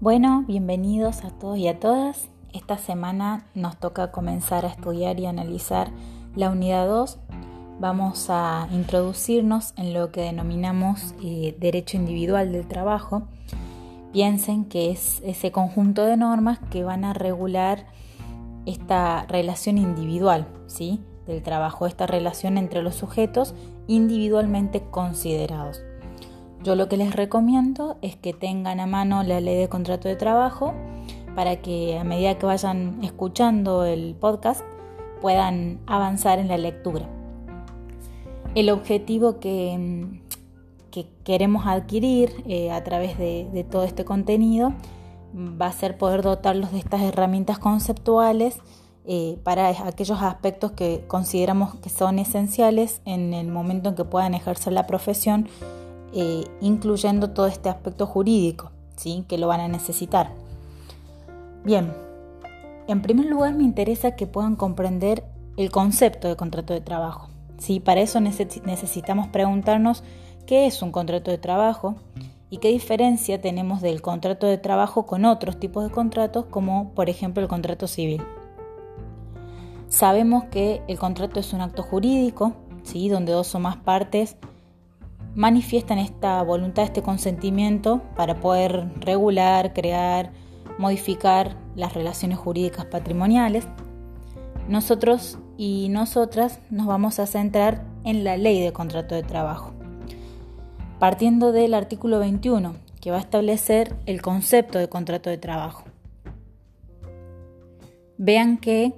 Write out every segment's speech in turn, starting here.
Bueno, bienvenidos a todos y a todas. Esta semana nos toca comenzar a estudiar y analizar la unidad 2. Vamos a introducirnos en lo que denominamos eh, derecho individual del trabajo. Piensen que es ese conjunto de normas que van a regular esta relación individual ¿sí? del trabajo, esta relación entre los sujetos individualmente considerados. Yo lo que les recomiendo es que tengan a mano la ley de contrato de trabajo para que a medida que vayan escuchando el podcast puedan avanzar en la lectura. El objetivo que, queremos adquirir eh, a través de, todo este contenido va a ser poder dotarlos de estas herramientas conceptuales eh, para aquellos aspectos que consideramos que son esenciales en el momento en que puedan ejercer la profesión eh, incluyendo todo este aspecto jurídico, ¿sí? que lo van a necesitar. Bien, en primer lugar me interesa que puedan comprender el concepto de contrato de trabajo. ¿sí? Para eso necesitamos preguntarnos qué es un contrato de trabajo y qué diferencia tenemos del contrato de trabajo con otros tipos de contratos como por ejemplo el contrato civil. Sabemos que el contrato es un acto jurídico, ¿sí? donde dos o más partes manifiestan esta voluntad, este consentimiento para poder regular, crear, modificar las relaciones jurídicas patrimoniales. Nosotros y nosotras nos vamos a centrar en la ley de contrato de trabajo, partiendo del artículo 21, que va a establecer el concepto de contrato de trabajo. Vean que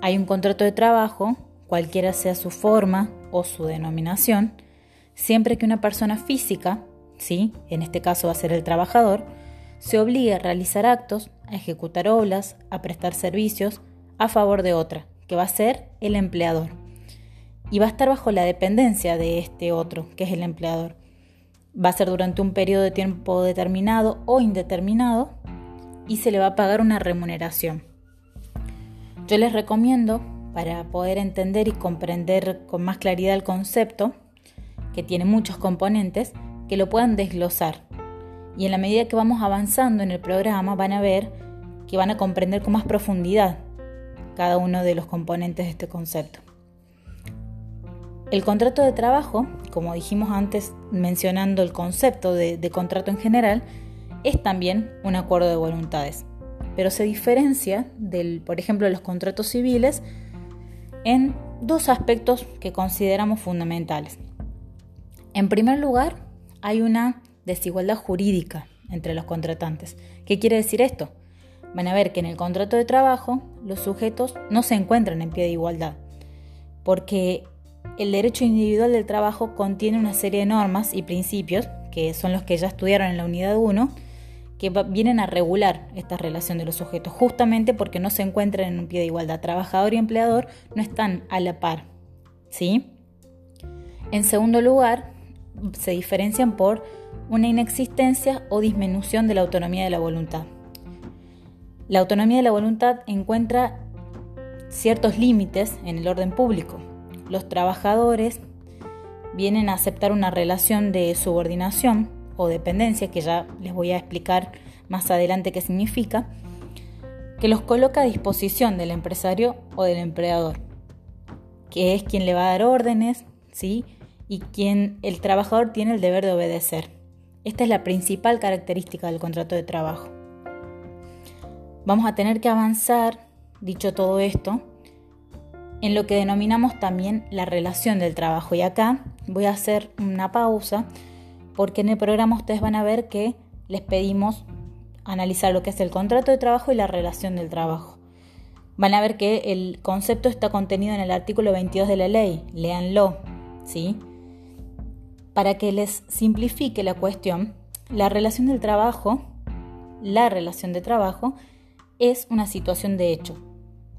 hay un contrato de trabajo, cualquiera sea su forma o su denominación, siempre que una persona física, ¿sí? en este caso va a ser el trabajador, se obligue a realizar actos, a ejecutar obras, a prestar servicios a favor de otra, que va a ser el empleador. Y va a estar bajo la dependencia de este otro, que es el empleador. Va a ser durante un periodo de tiempo determinado o indeterminado y se le va a pagar una remuneración. Yo les recomiendo, para poder entender y comprender con más claridad el concepto, que tiene muchos componentes, que lo puedan desglosar. Y en la medida que vamos avanzando en el programa van a ver que van a comprender con más profundidad cada uno de los componentes de este concepto. El contrato de trabajo, como dijimos antes mencionando el concepto de, de contrato en general, es también un acuerdo de voluntades, pero se diferencia del, por ejemplo, los contratos civiles en dos aspectos que consideramos fundamentales. En primer lugar, hay una desigualdad jurídica entre los contratantes. ¿Qué quiere decir esto? Van a ver que en el contrato de trabajo los sujetos no se encuentran en pie de igualdad, porque el derecho individual del trabajo contiene una serie de normas y principios, que son los que ya estudiaron en la unidad 1, que vienen a regular esta relación de los sujetos, justamente porque no se encuentran en un pie de igualdad. Trabajador y empleador no están a la par. ¿sí? En segundo lugar, se diferencian por una inexistencia o disminución de la autonomía de la voluntad. La autonomía de la voluntad encuentra ciertos límites en el orden público. Los trabajadores vienen a aceptar una relación de subordinación o dependencia, que ya les voy a explicar más adelante qué significa, que los coloca a disposición del empresario o del empleador, que es quien le va a dar órdenes, ¿sí? Y quien el trabajador tiene el deber de obedecer. Esta es la principal característica del contrato de trabajo. Vamos a tener que avanzar, dicho todo esto, en lo que denominamos también la relación del trabajo. Y acá voy a hacer una pausa porque en el programa ustedes van a ver que les pedimos analizar lo que es el contrato de trabajo y la relación del trabajo. Van a ver que el concepto está contenido en el artículo 22 de la ley, léanlo, ¿sí? Para que les simplifique la cuestión, la relación del trabajo, la relación de trabajo, es una situación de hecho.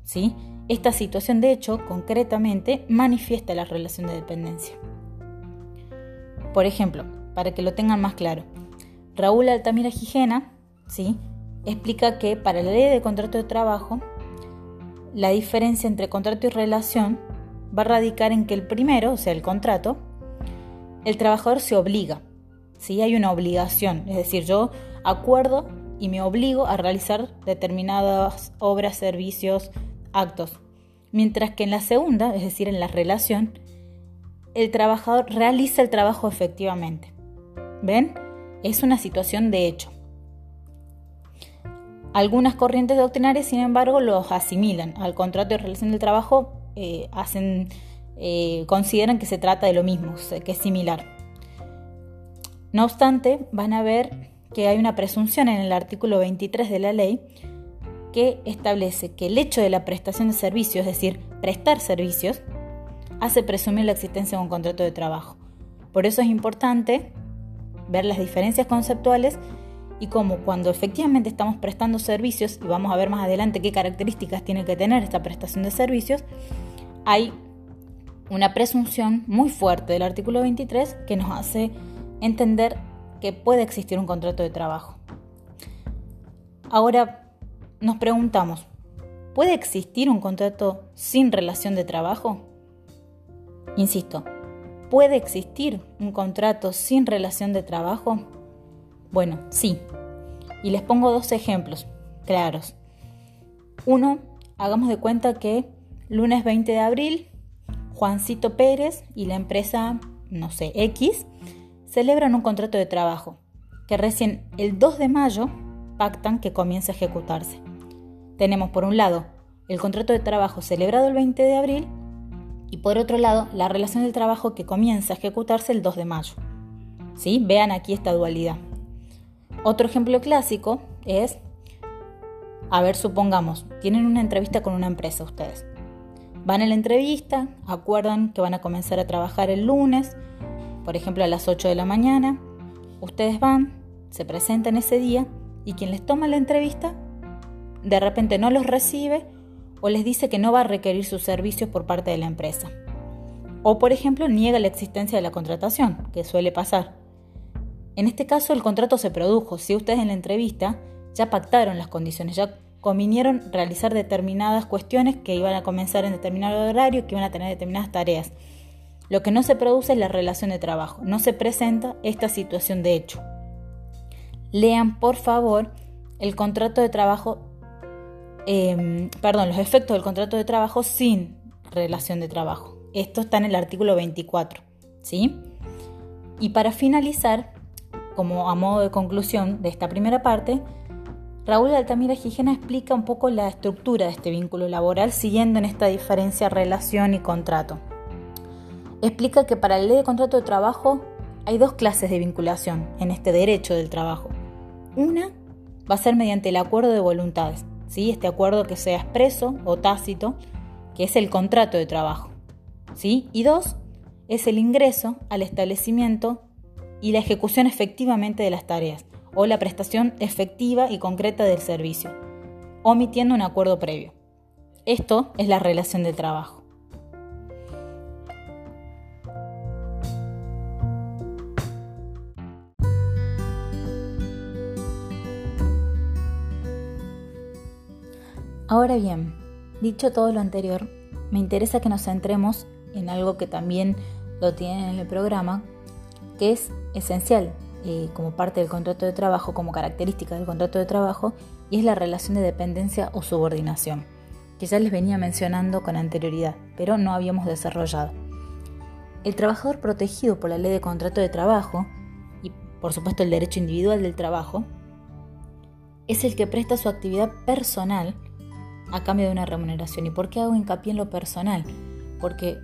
¿sí? Esta situación de hecho, concretamente, manifiesta la relación de dependencia. Por ejemplo, para que lo tengan más claro, Raúl Altamira Gijena ¿sí? explica que para la ley de contrato de trabajo, la diferencia entre contrato y relación va a radicar en que el primero, o sea, el contrato, el trabajador se obliga, ¿sí? hay una obligación, es decir, yo acuerdo y me obligo a realizar determinadas obras, servicios, actos. Mientras que en la segunda, es decir, en la relación, el trabajador realiza el trabajo efectivamente. ¿Ven? Es una situación de hecho. Algunas corrientes doctrinarias, sin embargo, los asimilan al contrato de relación del trabajo, eh, hacen, eh, consideran que se trata de lo mismo, que es similar. No obstante, van a ver que hay una presunción en el artículo 23 de la ley que establece que el hecho de la prestación de servicios, es decir, prestar servicios, hace presumir la existencia de un contrato de trabajo. Por eso es importante ver las diferencias conceptuales y cómo cuando efectivamente estamos prestando servicios, y vamos a ver más adelante qué características tiene que tener esta prestación de servicios, hay una presunción muy fuerte del artículo 23 que nos hace entender que puede existir un contrato de trabajo. Ahora nos preguntamos, ¿puede existir un contrato sin relación de trabajo? Insisto, ¿puede existir un contrato sin relación de trabajo? Bueno, sí. Y les pongo dos ejemplos claros. Uno, hagamos de cuenta que lunes 20 de abril, Juancito Pérez y la empresa, no sé, X, celebran un contrato de trabajo que recién el 2 de mayo pactan que comience a ejecutarse. Tenemos por un lado el contrato de trabajo celebrado el 20 de abril y por otro lado la relación del trabajo que comienza a ejecutarse el 2 de mayo. ¿Sí? Vean aquí esta dualidad. Otro ejemplo clásico es, a ver, supongamos, tienen una entrevista con una empresa ustedes. Van a la entrevista, acuerdan que van a comenzar a trabajar el lunes, por ejemplo a las 8 de la mañana. Ustedes van, se presentan ese día y quien les toma la entrevista de repente no los recibe o les dice que no va a requerir sus servicios por parte de la empresa. O por ejemplo niega la existencia de la contratación, que suele pasar. En este caso el contrato se produjo, si ustedes en la entrevista ya pactaron las condiciones, ya convinieron realizar determinadas cuestiones que iban a comenzar en determinado horario, que iban a tener determinadas tareas. Lo que no se produce es la relación de trabajo, no se presenta esta situación de hecho. Lean por favor el contrato de trabajo, em, perdón, los efectos del contrato de trabajo sin relación de trabajo. Esto está en el artículo 24, ¿sí? Y para finalizar, como a modo de conclusión de esta primera parte, Raúl Altamira Gijena explica un poco la estructura de este vínculo laboral siguiendo en esta diferencia relación y contrato. Explica que para la ley de contrato de trabajo hay dos clases de vinculación en este derecho del trabajo. Una va a ser mediante el acuerdo de voluntades, ¿sí? este acuerdo que sea expreso o tácito, que es el contrato de trabajo. ¿sí? Y dos, es el ingreso al establecimiento y la ejecución efectivamente de las tareas o la prestación efectiva y concreta del servicio, omitiendo un acuerdo previo. Esto es la relación de trabajo. Ahora bien, dicho todo lo anterior, me interesa que nos centremos en algo que también lo tienen en el programa, que es esencial eh, como parte del contrato de trabajo, como característica del contrato de trabajo, y es la relación de dependencia o subordinación, que ya les venía mencionando con anterioridad, pero no habíamos desarrollado. El trabajador protegido por la ley de contrato de trabajo, y por supuesto el derecho individual del trabajo, es el que presta su actividad personal a cambio de una remuneración. ¿Y por qué hago hincapié en lo personal? Porque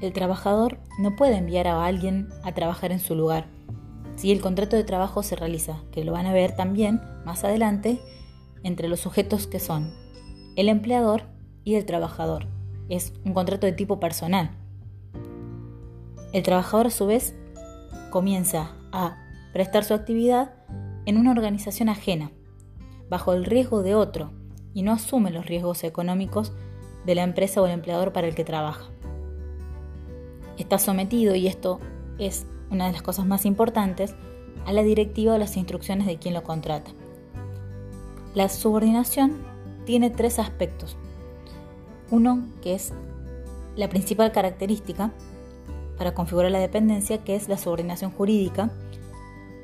el trabajador no puede enviar a alguien a trabajar en su lugar. Si el contrato de trabajo se realiza, que lo van a ver también más adelante, entre los sujetos que son el empleador y el trabajador. Es un contrato de tipo personal. El trabajador a su vez comienza a prestar su actividad en una organización ajena, bajo el riesgo de otro, y no asume los riesgos económicos de la empresa o el empleador para el que trabaja está sometido, y esto es una de las cosas más importantes, a la directiva o las instrucciones de quien lo contrata. La subordinación tiene tres aspectos. Uno, que es la principal característica para configurar la dependencia, que es la subordinación jurídica.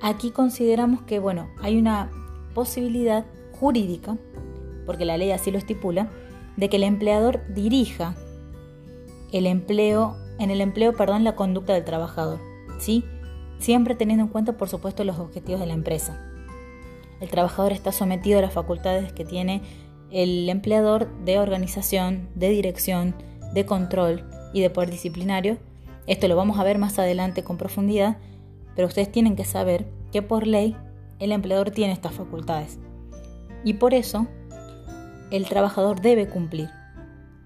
Aquí consideramos que, bueno, hay una posibilidad jurídica, porque la ley así lo estipula, de que el empleador dirija el empleo, en el empleo perdón, la conducta del trabajador, ¿sí? siempre teniendo en cuenta, por supuesto, los objetivos de la empresa. El trabajador está sometido a las facultades que tiene el empleador de organización, de dirección, de control y de poder disciplinario. Esto lo vamos a ver más adelante con profundidad, pero ustedes tienen que saber que por ley el empleador tiene estas facultades. Y por eso el trabajador debe cumplir.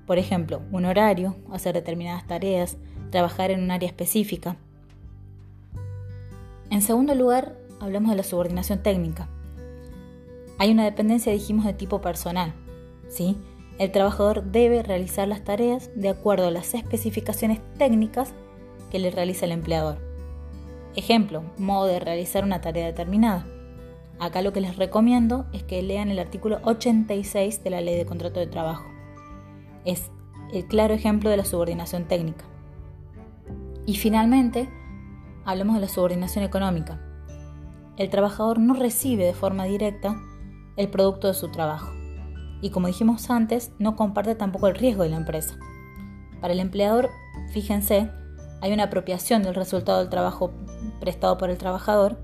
Por ejemplo, un horario, hacer determinadas tareas, trabajar en un área específica. En segundo lugar, hablamos de la subordinación técnica. Hay una dependencia, dijimos, de tipo personal. ¿sí? El trabajador debe realizar las tareas de acuerdo a las especificaciones técnicas que le realiza el empleador. Ejemplo, modo de realizar una tarea determinada. Acá lo que les recomiendo es que lean el artículo 86 de la Ley de Contrato de Trabajo. Es el claro ejemplo de la subordinación técnica. Y finalmente, hablemos de la subordinación económica. El trabajador no recibe de forma directa el producto de su trabajo. Y como dijimos antes, no comparte tampoco el riesgo de la empresa. Para el empleador, fíjense, hay una apropiación del resultado del trabajo prestado por el trabajador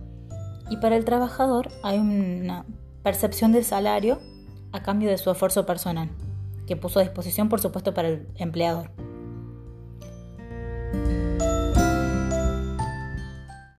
y para el trabajador hay una percepción del salario a cambio de su esfuerzo personal, que puso a disposición por supuesto para el empleador.